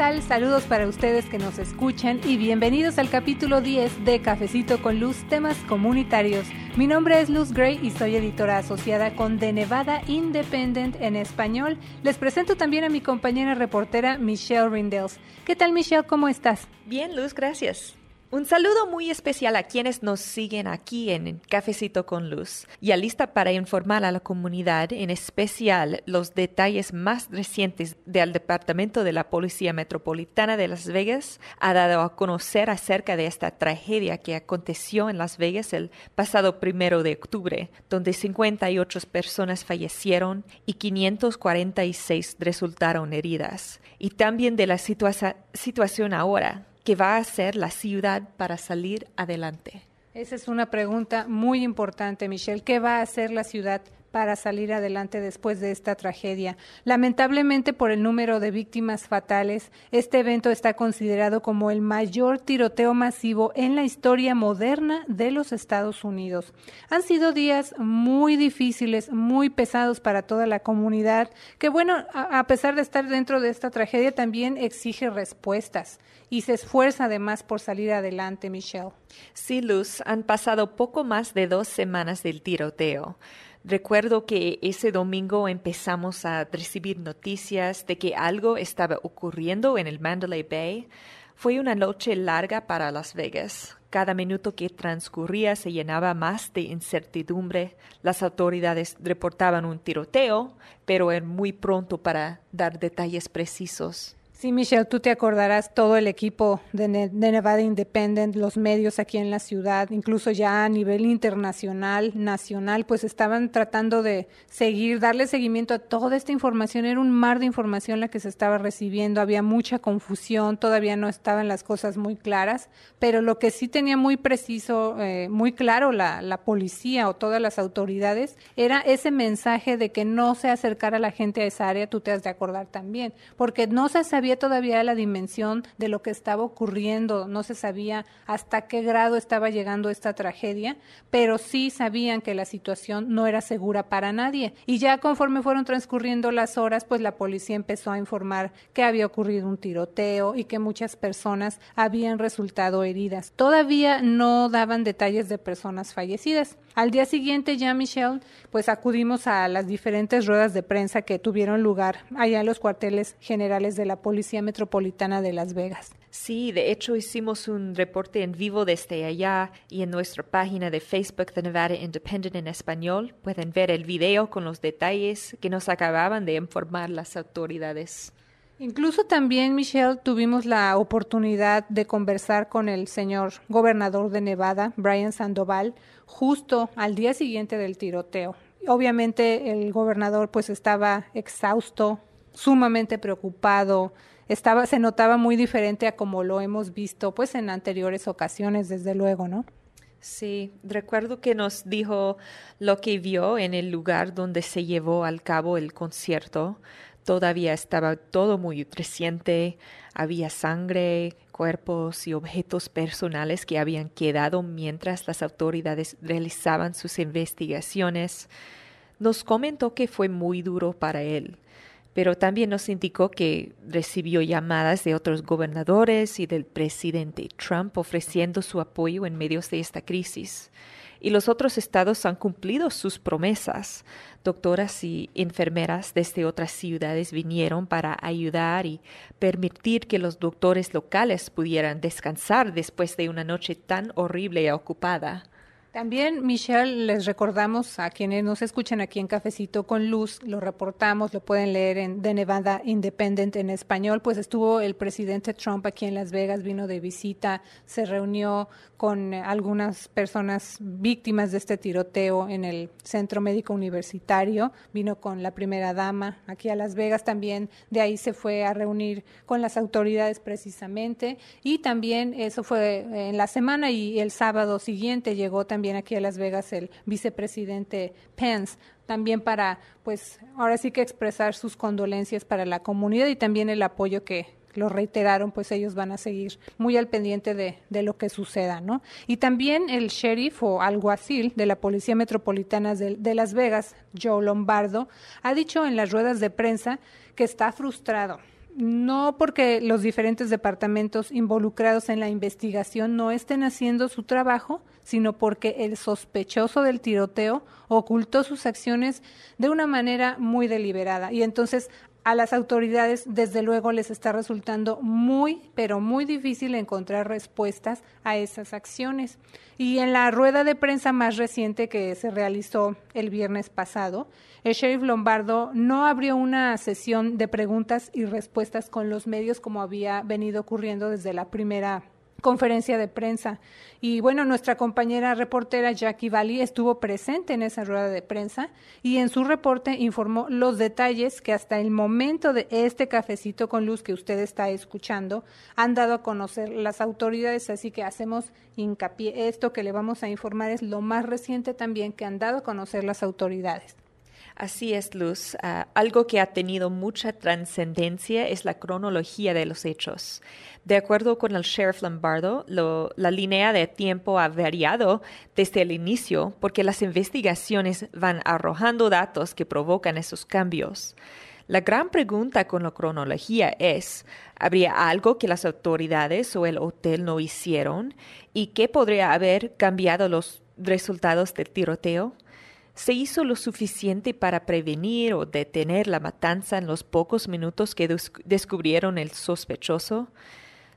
Saludos para ustedes que nos escuchan y bienvenidos al capítulo 10 de Cafecito con Luz, temas comunitarios. Mi nombre es Luz Gray y soy editora asociada con The Nevada Independent en español. Les presento también a mi compañera reportera Michelle Rindels. ¿Qué tal Michelle? ¿Cómo estás? Bien, Luz, gracias. Un saludo muy especial a quienes nos siguen aquí en Cafecito con Luz y a lista para informar a la comunidad, en especial los detalles más recientes del Departamento de la Policía Metropolitana de Las Vegas, ha dado a conocer acerca de esta tragedia que aconteció en Las Vegas el pasado primero de octubre, donde 58 personas fallecieron y 546 resultaron heridas, y también de la situación ahora ¿Qué va a hacer la ciudad para salir adelante? Esa es una pregunta muy importante, Michelle. ¿Qué va a hacer la ciudad para salir adelante después de esta tragedia. Lamentablemente, por el número de víctimas fatales, este evento está considerado como el mayor tiroteo masivo en la historia moderna de los Estados Unidos. Han sido días muy difíciles, muy pesados para toda la comunidad, que bueno, a pesar de estar dentro de esta tragedia, también exige respuestas y se esfuerza además por salir adelante, Michelle. Sí, Luz, han pasado poco más de dos semanas del tiroteo. Recuerdo que ese domingo empezamos a recibir noticias de que algo estaba ocurriendo en el Mandalay Bay. Fue una noche larga para Las Vegas. Cada minuto que transcurría se llenaba más de incertidumbre. Las autoridades reportaban un tiroteo, pero era muy pronto para dar detalles precisos. Sí, Michelle, tú te acordarás todo el equipo de, Nevada Independent, los medios aquí en la ciudad, incluso ya a nivel internacional, nacional, pues estaban tratando de seguir, darle seguimiento a toda esta información. Era un mar de información la que se estaba recibiendo, había mucha confusión, todavía no estaban las cosas muy claras, pero lo que sí tenía muy preciso, eh, muy claro la, la policía o todas las autoridades, era ese mensaje de que no se acercara la gente a esa área, tú te has de acordar también, porque no se sabía todavía la dimensión de lo que estaba ocurriendo, no se sabía hasta qué grado estaba llegando esta tragedia, pero sí sabían que la situación no era segura para nadie. Y ya conforme fueron transcurriendo las horas, pues la policía empezó a informar que había ocurrido un tiroteo y que muchas personas habían resultado heridas. Todavía no daban detalles de personas fallecidas. Al día siguiente ya, Michelle, pues acudimos a las diferentes ruedas de prensa que tuvieron lugar allá en los cuarteles generales de la Policía Metropolitana de Las Vegas. Sí, de hecho hicimos un reporte en vivo desde allá y en nuestra página de Facebook de Nevada Independent en español pueden ver el video con los detalles que nos acababan de informar las autoridades. Incluso también, Michelle, tuvimos la oportunidad de conversar con el señor gobernador de Nevada, Brian Sandoval, justo al día siguiente del tiroteo. Obviamente el gobernador pues estaba exhausto, sumamente preocupado, estaba se notaba muy diferente a como lo hemos visto pues en anteriores ocasiones, desde luego, ¿no? Sí, recuerdo que nos dijo lo que vio en el lugar donde se llevó al cabo el concierto Todavía estaba todo muy reciente, había sangre, cuerpos y objetos personales que habían quedado mientras las autoridades realizaban sus investigaciones. Nos comentó que fue muy duro para él, pero también nos indicó que recibió llamadas de otros gobernadores y del presidente Trump ofreciendo su apoyo en medio de esta crisis y los otros estados han cumplido sus promesas. Doctoras y enfermeras desde otras ciudades vinieron para ayudar y permitir que los doctores locales pudieran descansar después de una noche tan horrible y ocupada. También, Michelle, les recordamos a quienes nos escuchan aquí en Cafecito con Luz, lo reportamos, lo pueden leer en The Nevada Independent en español, pues estuvo el presidente Trump aquí en Las Vegas, vino de visita, se reunió con algunas personas víctimas de este tiroteo en el Centro Médico Universitario, vino con la primera dama aquí a Las Vegas también, de ahí se fue a reunir con las autoridades precisamente y también eso fue en la semana y el sábado siguiente llegó también también aquí a Las Vegas el vicepresidente Pence, también para, pues, ahora sí que expresar sus condolencias para la comunidad y también el apoyo que lo reiteraron, pues ellos van a seguir muy al pendiente de, de lo que suceda, ¿no? Y también el sheriff o alguacil de la Policía Metropolitana de, de Las Vegas, Joe Lombardo, ha dicho en las ruedas de prensa que está frustrado no porque los diferentes departamentos involucrados en la investigación no estén haciendo su trabajo, sino porque el sospechoso del tiroteo ocultó sus acciones de una manera muy deliberada. Y entonces a las autoridades, desde luego, les está resultando muy, pero muy difícil encontrar respuestas a esas acciones. Y en la rueda de prensa más reciente que se realizó el viernes pasado, el sheriff Lombardo no abrió una sesión de preguntas y respuestas con los medios como había venido ocurriendo desde la primera conferencia de prensa. Y bueno, nuestra compañera reportera Jackie Valley estuvo presente en esa rueda de prensa y en su reporte informó los detalles que hasta el momento de este cafecito con luz que usted está escuchando han dado a conocer las autoridades. Así que hacemos hincapié. Esto que le vamos a informar es lo más reciente también que han dado a conocer las autoridades. Así es, Luz. Ah, algo que ha tenido mucha trascendencia es la cronología de los hechos. De acuerdo con el sheriff Lombardo, la línea de tiempo ha variado desde el inicio porque las investigaciones van arrojando datos que provocan esos cambios. La gran pregunta con la cronología es, ¿habría algo que las autoridades o el hotel no hicieron? ¿Y qué podría haber cambiado los resultados del tiroteo? ¿Se hizo lo suficiente para prevenir o detener la matanza en los pocos minutos que descubrieron el sospechoso?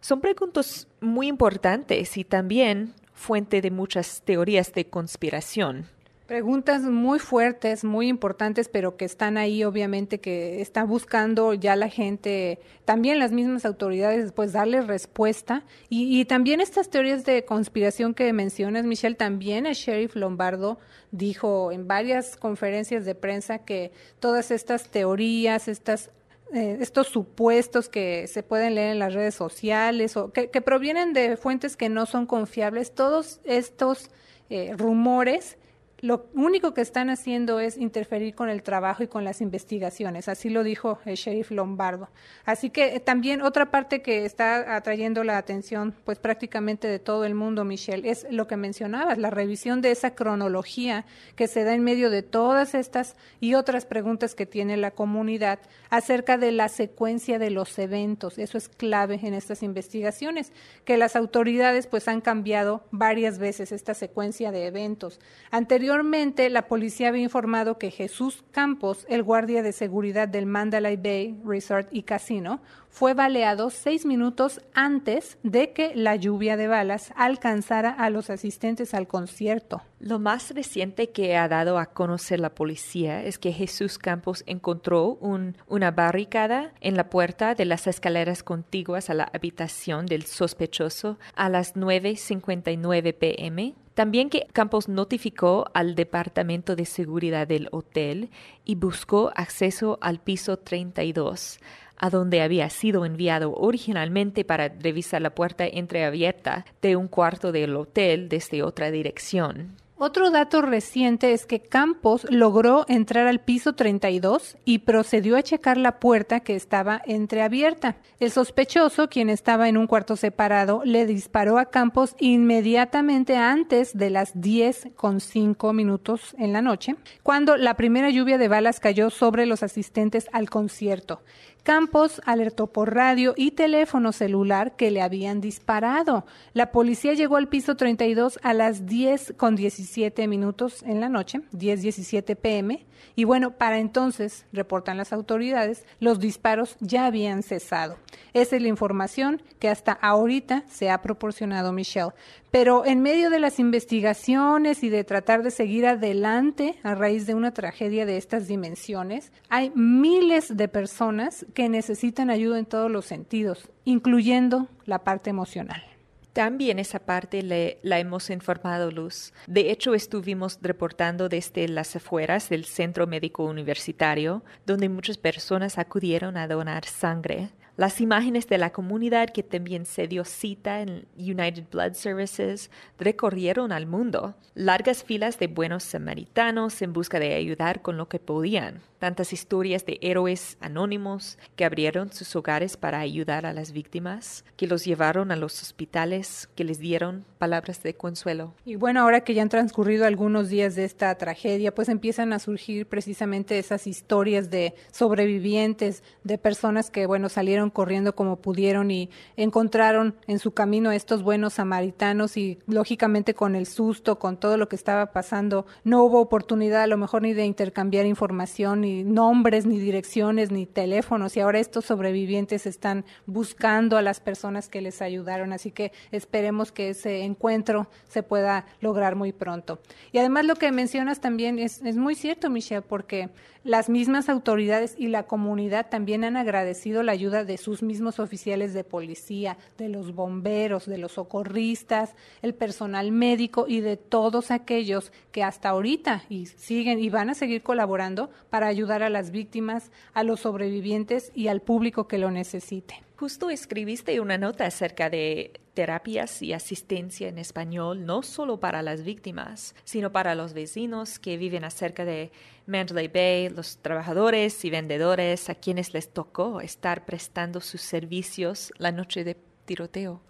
Son preguntas muy importantes y también fuente de muchas teorías de conspiración. Preguntas muy fuertes, muy importantes, pero que están ahí, obviamente, que está buscando ya la gente, también las mismas autoridades, pues darle respuesta. Y, y también estas teorías de conspiración que mencionas, Michelle, también el sheriff Lombardo dijo en varias conferencias de prensa que todas estas teorías, estas eh, estos supuestos que se pueden leer en las redes sociales o que, provienen de fuentes que no son confiables, todos estos eh, rumores lo único que están haciendo es interferir con el trabajo y con las investigaciones, así lo dijo el sheriff Lombardo. Así que eh, también otra parte que está atrayendo la atención, pues prácticamente de todo el mundo, Michelle, es lo que mencionabas, la revisión de esa cronología que se da en medio de todas estas y otras preguntas que tiene la comunidad acerca de la secuencia de los eventos. Eso es clave en estas investigaciones, que las autoridades pues han cambiado varias veces esta secuencia de eventos. Anterior Anteriormente, la policía había informado que Jesús Campos, el guardia de seguridad del Mandalay Bay Resort y Casino, fue baleado seis minutos antes de que la lluvia de balas alcanzara a los asistentes al concierto. Lo más reciente que ha dado a conocer la policía es que Jesús Campos encontró una barricada en la puerta de las escaleras contiguas a la habitación del sospechoso a las 9.59 pm también que Campos notificó al Departamento de Seguridad del hotel y buscó acceso al piso 32 a donde había sido enviado originalmente para revisar la puerta entreabierta de un cuarto del hotel desde otra dirección. Otro dato reciente es que Campos logró entrar al piso 32 y procedió a checar la puerta que estaba entreabierta. El sospechoso, quien estaba en un cuarto separado, le disparó a Campos inmediatamente antes de las 10 con 5 minutos en la noche, cuando la primera lluvia de balas cayó sobre los asistentes al concierto. Campos alertó por radio y teléfono celular que le habían disparado. La policía llegó al piso 32 a las 10 con 17 minutos en la noche, 10:17 pm, y bueno, para entonces, reportan las autoridades, los disparos ya habían cesado. Esa es la información que hasta ahorita se ha proporcionado Michelle. Pero en medio de las investigaciones y de tratar de seguir adelante a raíz de una tragedia de estas dimensiones, hay miles de personas que necesitan ayuda en todos los sentidos, incluyendo la parte emocional. También esa parte le, la hemos informado, Luz. De hecho, estuvimos reportando desde las afueras del Centro Médico Universitario, donde muchas personas acudieron a donar sangre. Las imágenes de la comunidad que también se dio cita en United Blood Services recorrieron al mundo. Largas filas de buenos samaritanos en busca de ayudar con lo que podían. Tantas historias de héroes anónimos que abrieron sus hogares para ayudar a las víctimas, que los llevaron a los hospitales, que les dieron palabras de consuelo. Y bueno, ahora que ya han transcurrido algunos días de esta tragedia, pues empiezan a surgir precisamente esas historias de sobrevivientes, de personas que, bueno, salieron corriendo como pudieron y encontraron en su camino a estos buenos samaritanos y lógicamente con el susto, con todo lo que estaba pasando, no hubo oportunidad a lo mejor ni de intercambiar información, ni nombres, ni direcciones, ni teléfonos y ahora estos sobrevivientes están buscando a las personas que les ayudaron, así que esperemos que ese encuentro se pueda lograr muy pronto. Y además lo que mencionas también es, es muy cierto, Michelle, porque las mismas autoridades y la comunidad también han agradecido la ayuda de sus mismos oficiales de policía, de los bomberos, de los socorristas, el personal médico y de todos aquellos que hasta ahorita y siguen y van a seguir colaborando para ayudar a las víctimas, a los sobrevivientes y al público que lo necesite. Justo escribiste una nota acerca de terapias y asistencia en español, no solo para las víctimas, sino para los vecinos que viven acerca de Mandalay Bay, los trabajadores y vendedores a quienes les tocó estar prestando sus servicios la noche de tiroteo.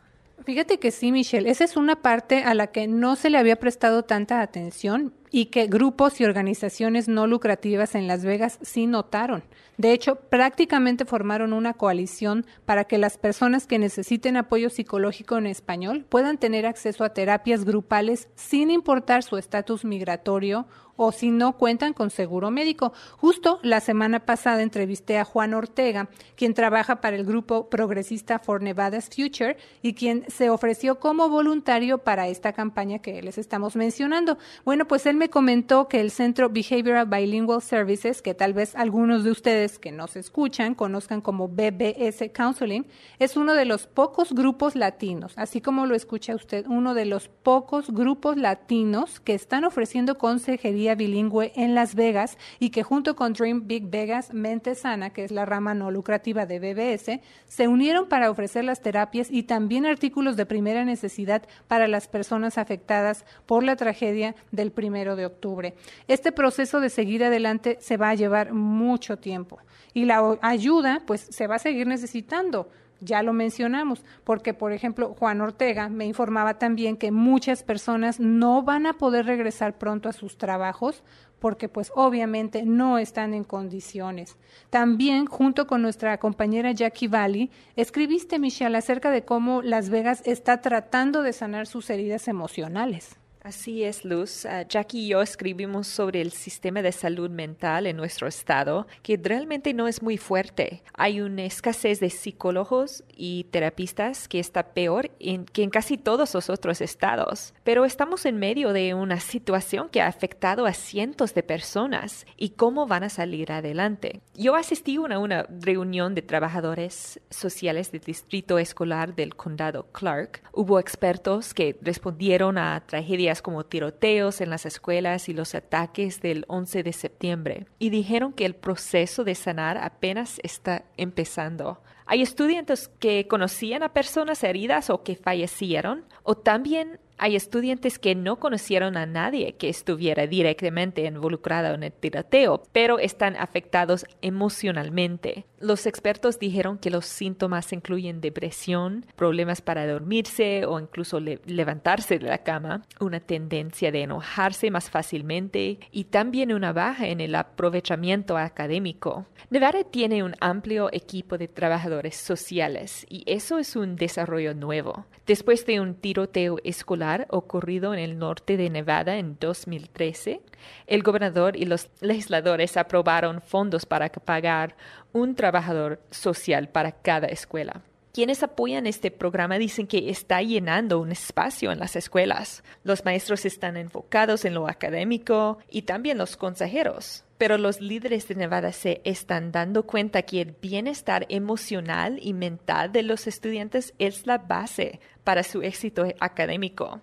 Fíjate que sí, Michelle, esa es una parte a la que no se le había prestado tanta atención y que grupos y organizaciones no lucrativas en Las Vegas sí notaron. De hecho, prácticamente formaron una coalición para que las personas que necesiten apoyo psicológico en español puedan tener acceso a terapias grupales sin importar su estatus migratorio o si no cuentan con seguro médico. Justo la semana pasada entrevisté a Juan Ortega, quien trabaja para el grupo progresista For Nevada's Future y quien se ofreció como voluntario para esta campaña que les estamos mencionando. Bueno, pues él me comentó que el Centro Behavioral Bilingual Services, que tal vez algunos de ustedes que nos escuchan conozcan como BBS Counseling, es uno de los pocos grupos latinos, así como lo escucha usted, uno de los pocos grupos latinos que están ofreciendo consejería bilingüe en Las Vegas y que junto con Dream Big Vegas Mente Sana, que es la rama no lucrativa de BBS, se unieron para ofrecer las terapias y también artículos de primera necesidad para las personas afectadas por la tragedia del primero de octubre. Este proceso de seguir adelante se va a llevar mucho tiempo y la ayuda pues se va a seguir necesitando ya lo mencionamos, porque por ejemplo Juan Ortega me informaba también que muchas personas no van a poder regresar pronto a sus trabajos porque pues obviamente no están en condiciones. También, junto con nuestra compañera Jackie Valley, escribiste, Michelle, acerca de cómo Las Vegas está tratando de sanar sus heridas emocionales. Así es, Luz. Uh, Jackie y yo escribimos sobre el sistema de salud mental en nuestro estado, que realmente no es muy fuerte. Hay una escasez de psicólogos y terapistas que está peor que en casi todos los otros estados. Pero estamos en medio de una situación que ha afectado a cientos de personas y cómo van a salir adelante. Yo asistí a una reunión de trabajadores sociales del distrito escolar del condado Clark. Hubo expertos que respondieron a tragedias como tiroteos en las escuelas y los ataques del 11 de septiembre, y dijeron que el proceso de sanar apenas está empezando. Hay estudiantes que conocían a personas heridas o que fallecieron, o también hay estudiantes que no conocieron a nadie que estuviera directamente involucrado en el tiroteo, pero están afectados emocionalmente. Los expertos dijeron que los síntomas incluyen depresión, problemas para dormirse o incluso levantarse de la cama, una tendencia de enojarse más fácilmente y también una baja en el aprovechamiento académico. Nevada tiene un amplio equipo de trabajadores sociales y eso es un desarrollo nuevo. Después de un tiroteo escolar ocurrido en el norte de Nevada en 2013, el gobernador y los legisladores aprobaron fondos para pagar un trabajador social para cada escuela. Quienes apoyan este programa dicen que está llenando un espacio en las escuelas. Los maestros están enfocados en lo académico y también los consejeros pero los líderes de Nevada se están dando cuenta que el bienestar emocional y mental de los estudiantes es la base para su éxito académico.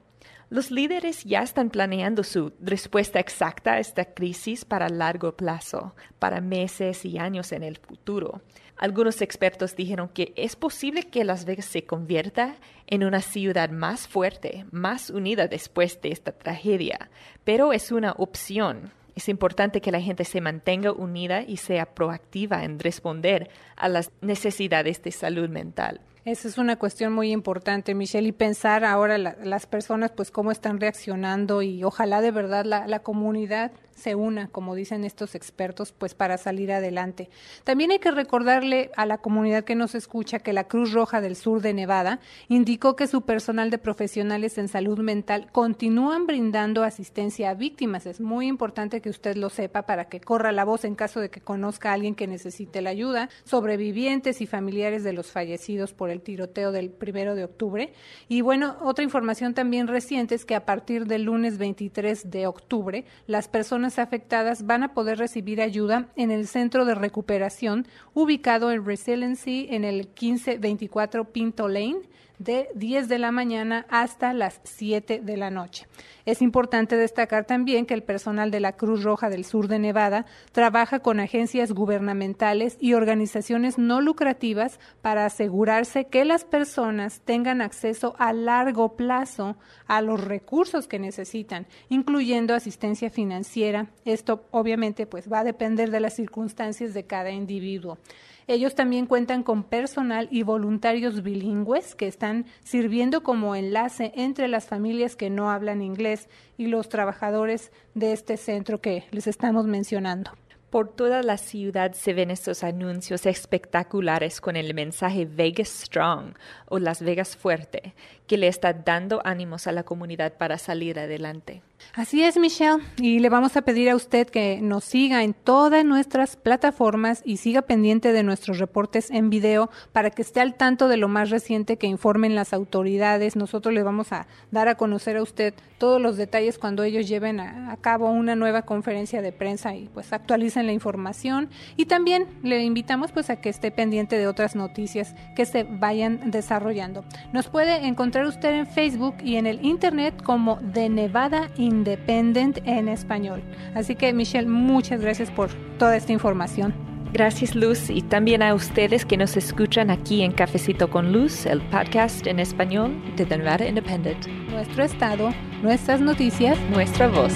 Los líderes ya están planeando su respuesta exacta a esta crisis para largo plazo, para meses y años en el futuro. Algunos expertos dijeron que es posible que Las Vegas se convierta en una ciudad más fuerte, más unida después de esta tragedia, pero es una opción es importante que la gente se mantenga unida y sea proactiva en responder a las necesidades de salud mental. Esa es una cuestión muy importante, Michelle, y pensar ahora las personas, pues cómo están reaccionando y ojalá de verdad la, la comunidad se una, como dicen estos expertos, pues para salir adelante. También hay que recordarle a la comunidad que nos escucha que la Cruz Roja del Sur de Nevada indicó que su personal de profesionales en salud mental continúan brindando asistencia a víctimas. Es muy importante que usted lo sepa para que corra la voz en caso de que conozca a alguien que necesite la ayuda, sobrevivientes y familiares de los fallecidos por el tiroteo del primero de octubre. Y bueno, otra información también reciente es que a partir del lunes 23 de octubre, las personas afectadas van a poder recibir ayuda en el centro de recuperación ubicado en Resiliency en el 1524 Pinto Lane de 10 de la mañana hasta las 7 de la noche. Es importante destacar también que el personal de la Cruz Roja del Sur de Nevada trabaja con agencias gubernamentales y organizaciones no lucrativas para asegurarse que las personas tengan acceso a largo plazo a los recursos que necesitan, incluyendo asistencia financiera. Esto obviamente pues va a depender de las circunstancias de cada individuo. Ellos también cuentan con personal y voluntarios bilingües que están sirviendo como enlace entre las familias que no hablan inglés y los trabajadores de este centro que les estamos mencionando. Por toda la ciudad se ven estos anuncios espectaculares con el mensaje Vegas Strong o Las Vegas Fuerte, que le está dando ánimos a la comunidad para salir adelante. Así es, Michelle. Y le vamos a pedir a usted que nos siga en todas nuestras plataformas y siga pendiente de nuestros reportes en video para que esté al tanto de lo más reciente que informen las autoridades. Nosotros le vamos a dar a conocer a usted todos los detalles cuando ellos lleven a, cabo una nueva conferencia de prensa y pues actualicen la información. Y también le invitamos pues a que esté pendiente de otras noticias que se vayan desarrollando. Nos puede encontrar usted en Facebook y en el Internet como de Nevada Independent en español. Así que Michelle, muchas gracias por toda esta información. Gracias Luz y también a ustedes que nos escuchan aquí en Cafecito con Luz, el podcast en español de Nevada Independent. Nuestro estado, nuestras noticias, nuestra voz.